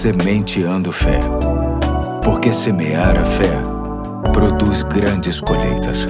Sementeando Fé. Porque semear a fé produz grandes colheitas.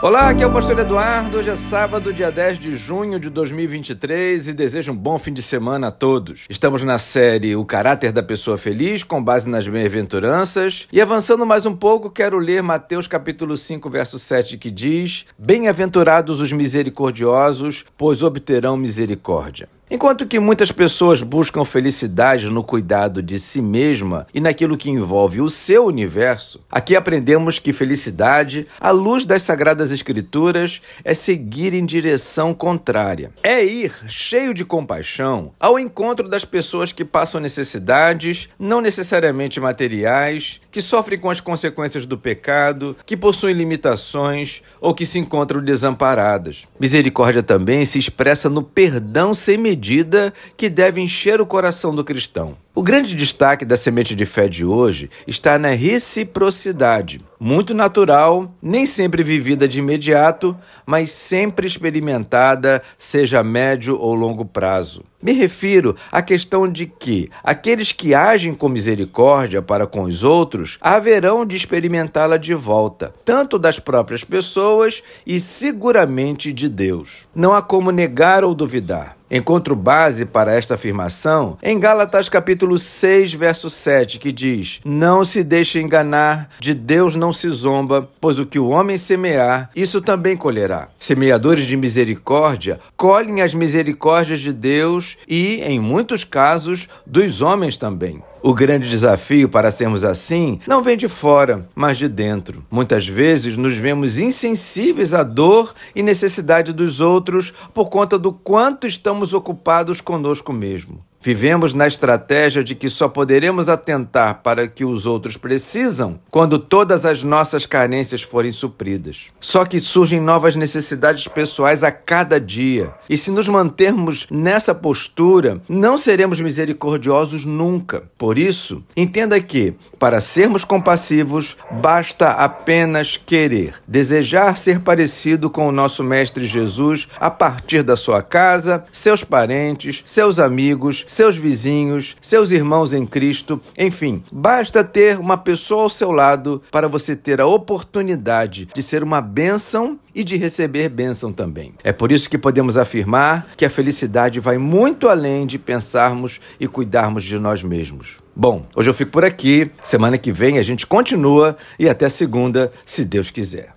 Olá, aqui é o Pastor Eduardo. Hoje é sábado, dia 10 de junho de 2023 e desejo um bom fim de semana a todos. Estamos na série O Caráter da Pessoa Feliz, com base nas bem-aventuranças. E avançando mais um pouco, quero ler Mateus capítulo 5, verso 7, que diz: Bem-aventurados os misericordiosos, pois obterão misericórdia. Enquanto que muitas pessoas buscam felicidade no cuidado de si mesma e naquilo que envolve o seu universo, aqui aprendemos que felicidade, à luz das sagradas escrituras, é seguir em direção contrária. É ir cheio de compaixão ao encontro das pessoas que passam necessidades, não necessariamente materiais, que sofrem com as consequências do pecado, que possuem limitações ou que se encontram desamparadas. Misericórdia também se expressa no perdão sem medida medida que deve encher o coração do cristão. O grande destaque da semente de fé de hoje está na reciprocidade, muito natural, nem sempre vivida de imediato, mas sempre experimentada, seja a médio ou longo prazo. Me refiro à questão de que aqueles que agem com misericórdia para com os outros haverão de experimentá-la de volta, tanto das próprias pessoas e seguramente de Deus. Não há como negar ou duvidar. Encontro base para esta afirmação em Gálatas capítulo 6, verso 7, que diz: Não se deixe enganar, de Deus não se zomba, pois o que o homem semear, isso também colherá. Semeadores de misericórdia colhem as misericórdias de Deus e, em muitos casos, dos homens também. O grande desafio para sermos assim não vem de fora, mas de dentro. Muitas vezes nos vemos insensíveis à dor e necessidade dos outros por conta do quanto estamos ocupados conosco mesmo. Vivemos na estratégia de que só poderemos atentar para que os outros precisam quando todas as nossas carências forem supridas. Só que surgem novas necessidades pessoais a cada dia. E se nos mantermos nessa postura, não seremos misericordiosos nunca. Por isso, entenda que, para sermos compassivos, basta apenas querer, desejar ser parecido com o nosso Mestre Jesus a partir da sua casa, seus parentes, seus amigos seus vizinhos, seus irmãos em Cristo, enfim, basta ter uma pessoa ao seu lado para você ter a oportunidade de ser uma bênção e de receber bênção também. É por isso que podemos afirmar que a felicidade vai muito além de pensarmos e cuidarmos de nós mesmos. Bom, hoje eu fico por aqui. Semana que vem a gente continua e até segunda, se Deus quiser.